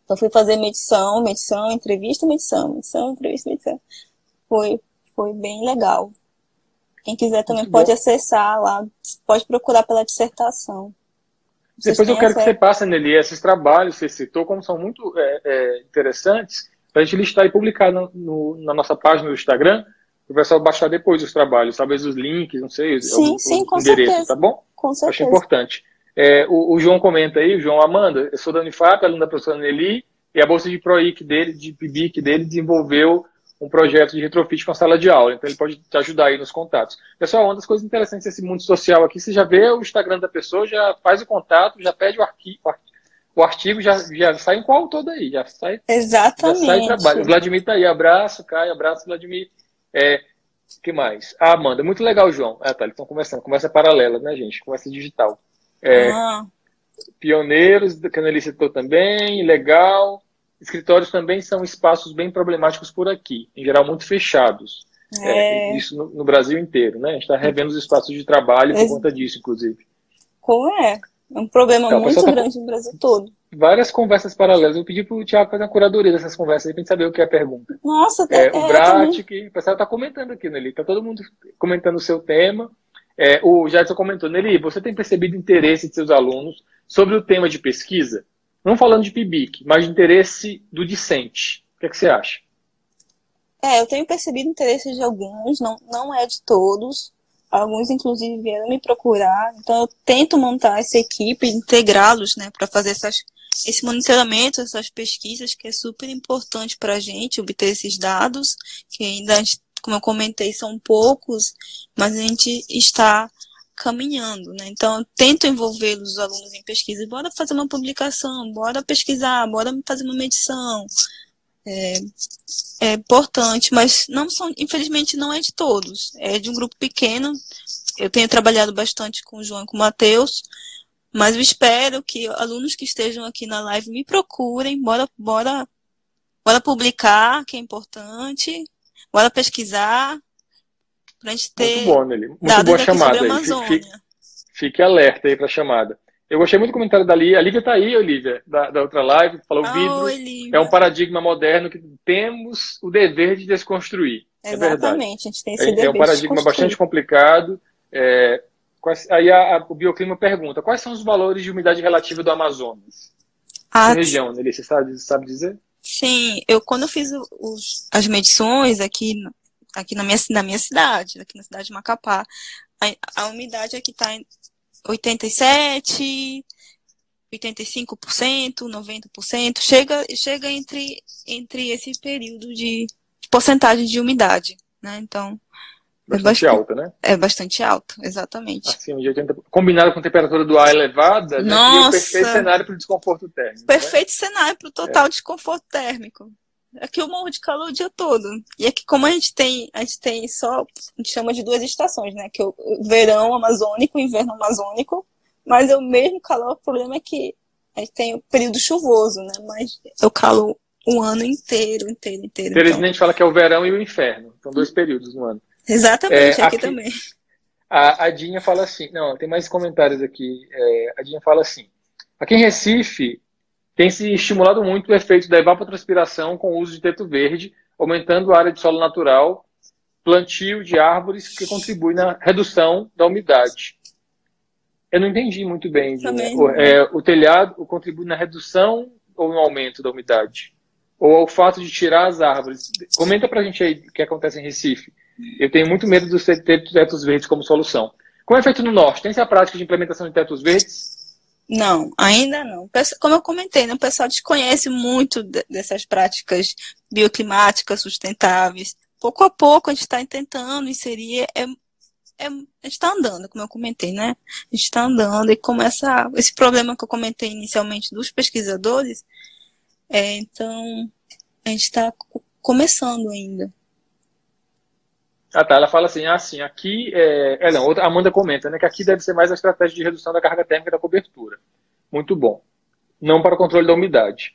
Speaker 2: Então fui fazer medição, medição, entrevista, medição, medição, entrevista, medição. Foi, foi bem legal. Quem quiser também Muito pode bom. acessar lá, pode procurar pela dissertação.
Speaker 1: Depois eu quero que você passe, Nelly, esses trabalhos que você citou, como são muito é, é, interessantes, para a gente listar e publicar no, no, na nossa página do Instagram, o pessoal baixar depois os trabalhos, talvez os links, não sei,
Speaker 2: sim,
Speaker 1: os,
Speaker 2: sim, com certeza.
Speaker 1: tá bom?
Speaker 2: Com certeza.
Speaker 1: Acho importante. É, o, o, João comenta aí, o João Amanda, eu sou da Unifap, aluno da professora Nelly, e a bolsa de PROIC dele, de PIBIC dele, desenvolveu um projeto de retrofit com a sala de aula. Então ele pode te ajudar aí nos contatos. Pessoal, uma das coisas interessantes desse mundo social aqui, você já vê o Instagram da pessoa, já faz o contato, já pede o arquivo, o artigo já, já sai em qual todo aí, já sai.
Speaker 2: Exatamente. Já sai
Speaker 1: trabalho. O Vladimir tá aí, abraço, Caio, abraço, Vladimir. É, que mais? Ah, Amanda, muito legal, João. Ah, tá, eles estão conversando, conversa paralela, né, gente? Conversa digital. É, ah. Pioneiros, Anneli citou também, legal. Escritórios também são espaços bem problemáticos por aqui, em geral muito fechados. É... É, isso no, no, Brasil inteiro, né? A gente está revendo os espaços de trabalho por conta disso, inclusive.
Speaker 2: Como é? É um problema então, muito tá grande tá... no Brasil todo.
Speaker 1: Várias conversas paralelas. Eu pedi para o Tiago fazer uma curadoria dessas conversas para gente saber o que é a pergunta.
Speaker 2: Nossa,
Speaker 1: é, é, O Brat, que o pessoal está comentando aqui, Nelly. Está todo mundo comentando o seu tema. É, o Jadson comentou, Nelly, você tem percebido interesse de seus alunos sobre o tema de pesquisa? Não falando de PIBIC, mas de interesse do discente. O que, é que você acha?
Speaker 2: É, eu tenho percebido interesse de alguns, não, não é de todos. Alguns, inclusive, vieram me procurar. Então, eu tento montar essa equipe, integrá-los, né, para fazer essas, esse monitoramento, essas pesquisas, que é super importante para a gente obter esses dados, que ainda, como eu comentei, são poucos, mas a gente está caminhando, né? Então, eu tento envolver os alunos em pesquisa. Bora fazer uma publicação, bora pesquisar, bora fazer uma medição, é, é importante, mas não são, infelizmente não é de todos, é de um grupo pequeno. Eu tenho trabalhado bastante com o João e com o Matheus, mas eu espero que alunos que estejam aqui na live me procurem, bora, bora, bora publicar, que é importante, bora pesquisar, gente ter
Speaker 1: Muito bom, Nelly. Muito boa chamada. Fique, fique alerta aí para a chamada. Eu gostei muito do comentário da Lívia. A Lívia está aí, Olivia, da, da outra live, falou oh, vidro. É um paradigma moderno que temos o dever de desconstruir.
Speaker 2: É Exatamente,
Speaker 1: é
Speaker 2: a gente tem esse é, dever.
Speaker 1: É um paradigma bastante complicado. É, quais, aí a, a, o Bioclima pergunta: quais são os valores de umidade relativa do Amazonas? A região, Nelly, você sabe, sabe dizer?
Speaker 2: Sim, eu quando eu fiz os, as medições aqui, aqui na, minha, na minha cidade, aqui na cidade de Macapá, a, a umidade aqui está 87, 85%, 90%, chega, chega entre, entre esse período de, de porcentagem de umidade, né? Então,
Speaker 1: é bastante, é bastante alta, né?
Speaker 2: É bastante alta, exatamente.
Speaker 1: Acima de 80, combinado com a temperatura do ar elevada, né? Nossa, né, perfeito cenário para o desconforto térmico.
Speaker 2: Perfeito né? cenário para o total é. desconforto térmico. Aqui eu morro de calor o dia todo. E aqui, como a gente tem, a gente tem só, a gente chama de duas estações, né? Que é o verão amazônico e o inverno amazônico. Mas é o mesmo calor, o problema é que a gente tem o período chuvoso, né? Mas é o calor o ano inteiro, inteiro, inteiro.
Speaker 1: Infelizmente então. fala que é o verão e o inferno. São dois períodos no ano.
Speaker 2: Exatamente, é, aqui, aqui, também.
Speaker 1: A, a Dinha fala assim, não, tem mais comentários aqui. É, a Dinha fala assim, aqui em Recife, tem se estimulado muito o efeito da evapotranspiração com o uso de teto verde, aumentando a área de solo natural, plantio de árvores que contribui na redução da umidade. Eu não entendi muito bem. O, é, o telhado contribui na redução ou no aumento da umidade? Ou o fato de tirar as árvores? Comenta pra gente aí o que acontece em Recife. Eu tenho muito medo dos tetos verdes como solução. Como é feito no norte? Tem essa prática de implementação de tetos verdes?
Speaker 2: Não, ainda não. Como eu comentei, né, o pessoal desconhece muito dessas práticas bioclimáticas sustentáveis. Pouco a pouco a gente está tentando inserir, é, é, a gente está andando, como eu comentei, né? A gente está andando e começa esse problema que eu comentei inicialmente dos pesquisadores, é, então a gente está começando ainda.
Speaker 1: Ah, tá. Ela fala assim, ah, sim, aqui, é, é não, a Amanda comenta, né, que aqui deve ser mais a estratégia de redução da carga térmica da cobertura. Muito bom. Não para o controle da umidade.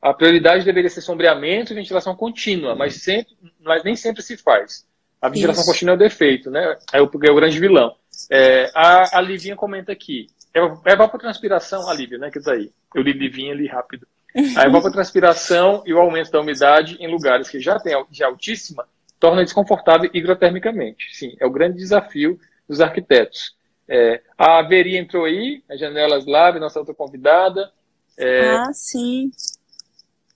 Speaker 1: A prioridade deveria ser sombreamento e ventilação contínua, mas, sempre, mas nem sempre se faz. A ventilação Isso. contínua é o defeito, né? É o, é o grande vilão. É, a, a Livinha comenta aqui. É, é evapotranspiração, a Lívia, né? Que tá aí. Eu li Livinha ali rápido. A evapotranspiração e o aumento da umidade em lugares que já tem de altíssima torna desconfortável higrotermicamente. Sim, é o grande desafio dos arquitetos. É, a Veri entrou aí, as janelas Lab, nossa outra convidada.
Speaker 2: É, ah, sim.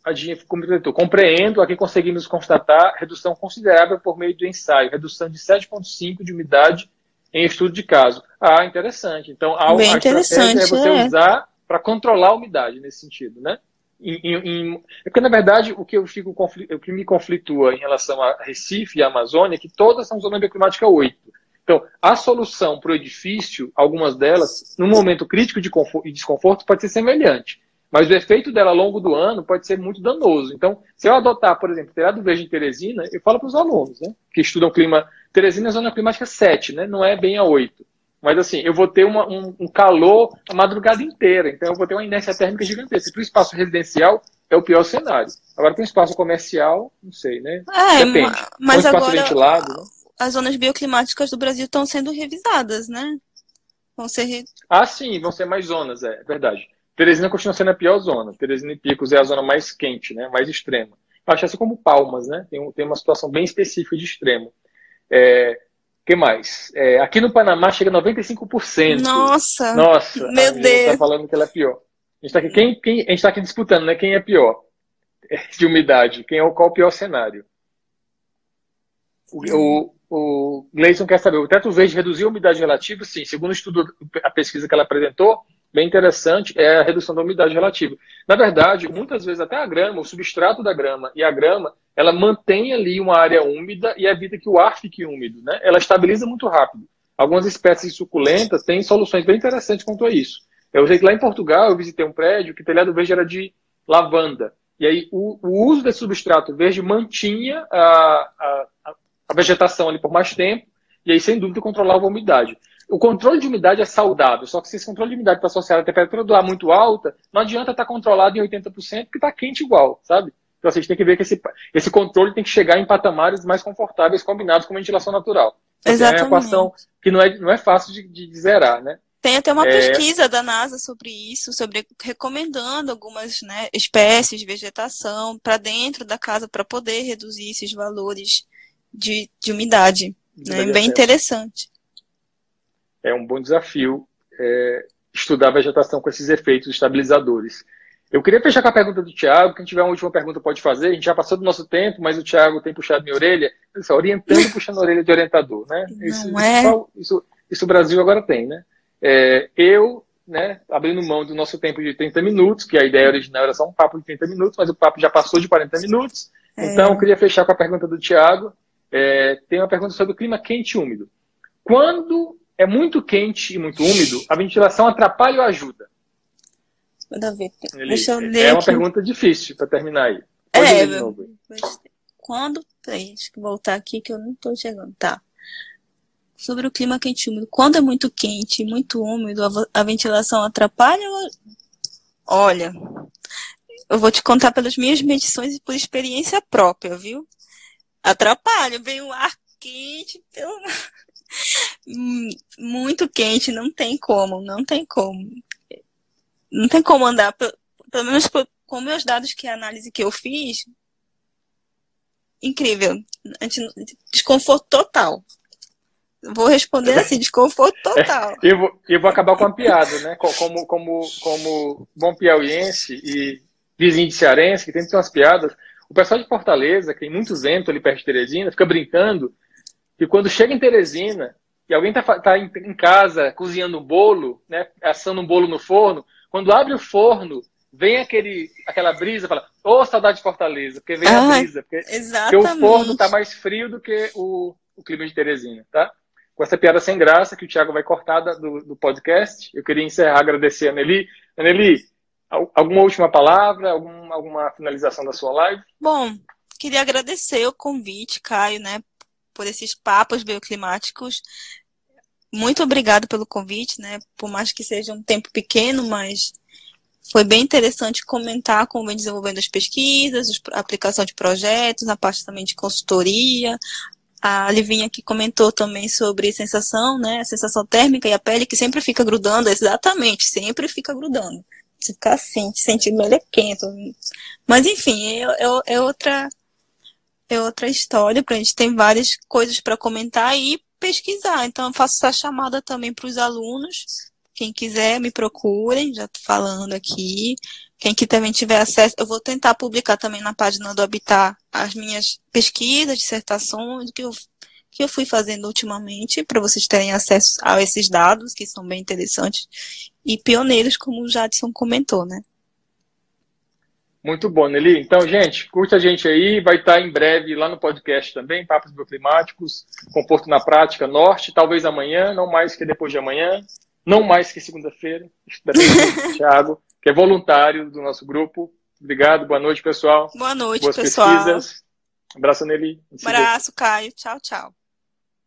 Speaker 1: A Dinha completou. Compreendo, aqui conseguimos constatar redução considerável por meio do ensaio, redução de 7,5 de umidade em estudo de caso. Ah, interessante. Então, a,
Speaker 2: Bem a interessante,
Speaker 1: é você é. usar para controlar a umidade nesse sentido, né? Em, em, é porque, na verdade, o que, eu fico, o que me conflitua em relação a Recife e a Amazônia é que todas são zona bioclimática 8. Então, a solução para o edifício, algumas delas, no momento crítico de e desconforto, pode ser semelhante. Mas o efeito dela ao longo do ano pode ser muito danoso. Então, se eu adotar, por exemplo, telhado verde em Teresina, eu falo para os alunos, né, que estudam clima. Teresina é zona climática 7, né, não é bem a 8. Mas assim, eu vou ter uma, um, um, calor a madrugada inteira. Então eu vou ter uma inércia térmica gigantesca. Para o espaço residencial, é o pior cenário. Agora tem espaço comercial, não sei, né?
Speaker 2: É, Depende. Mas um agora ventilado, né? as zonas bioclimáticas do Brasil estão sendo revisadas, né?
Speaker 1: Vão ser. Re... Ah, sim, vão ser mais zonas, é, é verdade. Teresina continua sendo a pior zona. Teresina e Picos é a zona mais quente, né? Mais extrema. Acho assim como Palmas, né? Tem, tem uma situação bem específica de extremo. É, que mais? É, aqui no Panamá chega a 95%.
Speaker 2: Nossa!
Speaker 1: Nossa!
Speaker 2: Meu tá Deus!
Speaker 1: Está falando que ela é pior. A gente está aqui, quem, quem, a gente tá aqui disputando, né? Quem é pior de umidade? Quem é, qual é o pior cenário? O, o, o Gleison quer saber, o teto verde reduziu a umidade relativa? Sim, segundo o estudo, a pesquisa que ela apresentou, bem interessante, é a redução da umidade relativa. Na verdade, muitas vezes até a grama, o substrato da grama e a grama, ela mantém ali uma área úmida e evita que o ar fique úmido, né? Ela estabiliza muito rápido. Algumas espécies suculentas têm soluções bem interessantes quanto a isso. Eu sei que lá em Portugal eu visitei um prédio que o telhado verde era de lavanda. E aí o, o uso desse substrato verde mantinha a, a, a vegetação ali por mais tempo, e aí, sem dúvida, controlava a umidade. O controle de umidade é saudável, só que se esse controle de umidade está associado à temperatura do ar muito alta, não adianta estar tá controlado em 80% porque está quente igual, sabe? Então, assim, a gente tem que ver que esse, esse controle tem que chegar em patamares mais confortáveis, combinados com a ventilação natural.
Speaker 2: Exatamente. É uma
Speaker 1: equação que não é, não é fácil de, de zerar, né?
Speaker 2: Tem até uma é... pesquisa da NASA sobre isso, sobre recomendando algumas né, espécies de vegetação para dentro da casa para poder reduzir esses valores de, de umidade. Né? Bem interessante.
Speaker 1: É um bom desafio é, estudar a vegetação com esses efeitos estabilizadores. Eu queria fechar com a pergunta do Tiago. Quem tiver uma última pergunta pode fazer. A gente já passou do nosso tempo, mas o Tiago tem puxado minha orelha. Isso, orientando puxando a orelha de orientador. Né?
Speaker 2: Isso, é? isso,
Speaker 1: isso, isso, o Brasil agora tem. Né? É, eu, né, abrindo mão do nosso tempo de 30 minutos, que a ideia original era só um papo de 30 minutos, mas o papo já passou de 40 minutos. É. Então, eu queria fechar com a pergunta do Tiago. É, tem uma pergunta sobre o clima quente e úmido. Quando é muito quente e muito úmido, a ventilação atrapalha ou ajuda?
Speaker 2: Ver. Deixa eu ler
Speaker 1: é uma pergunta difícil para terminar aí.
Speaker 2: Pode é, quando. Peraí, deixa eu voltar aqui que eu não estou chegando. Tá. Sobre o clima quente e úmido. Quando é muito quente e muito úmido, a, a ventilação atrapalha ou. Olha, eu vou te contar pelas minhas medições e por experiência própria, viu? atrapalha. Vem o ar quente, pelo... muito quente, não tem como, não tem como. Não tem como andar, pelo menos com meus dados que a análise que eu fiz, incrível. Desconforto total. Vou responder assim, desconforto total.
Speaker 1: É, eu, vou, eu vou acabar com a piada, né? Como, como, como bom piauiense e vizinho de cearense, que tem umas piadas, o pessoal de Fortaleza, que tem muito vento ali perto de Teresina, fica brincando que quando chega em Teresina e alguém está tá em, em, casa cozinhando um bolo, né, assando um bolo no forno, quando abre o forno, vem aquele, aquela brisa, fala, ô oh, saudade de Fortaleza, porque vem ah, a brisa, porque, porque, o forno está mais frio do que o, o clima de Teresina, tá? Com essa piada sem graça que o Thiago vai cortar do, do podcast, eu queria encerrar agradecer a Nelly. Nelly, Alguma última palavra, algum, alguma finalização da sua live?
Speaker 2: Bom, queria agradecer o convite, Caio, né, por esses papos bioclimáticos. Muito obrigado pelo convite, né? Por mais que seja um tempo pequeno, mas foi bem interessante comentar como vem desenvolvendo as pesquisas, a aplicação de projetos, na parte também de consultoria. A Livinha aqui comentou também sobre sensação, né? A sensação térmica e a pele que sempre fica grudando, exatamente, sempre fica grudando se ficar assim, sentindo melequento. Mas enfim, é, é, é, outra é outra história, pra gente tem várias coisas para comentar e pesquisar. Então eu faço essa chamada também para os alunos. Quem quiser, me procurem, já tô falando aqui. Quem que também tiver acesso, eu vou tentar publicar também na página do Habitat as minhas pesquisas, dissertações, que eu, que eu fui fazendo ultimamente, para vocês terem acesso a esses dados, que são bem interessantes e pioneiros, como o Jadson comentou, né?
Speaker 1: Muito bom, Nelly. Então, gente, curte a gente aí, vai estar em breve lá no podcast também, Papos Bioclimáticos, com Porto na Prática Norte, talvez amanhã, não mais que depois de amanhã, não mais que segunda-feira. Thiago, que é voluntário do nosso grupo. Obrigado, boa noite, pessoal.
Speaker 2: Boa noite, Boas pessoal. Pesquisas.
Speaker 1: Abraço, Nelly.
Speaker 2: Abraço, Caio. Tchau, tchau.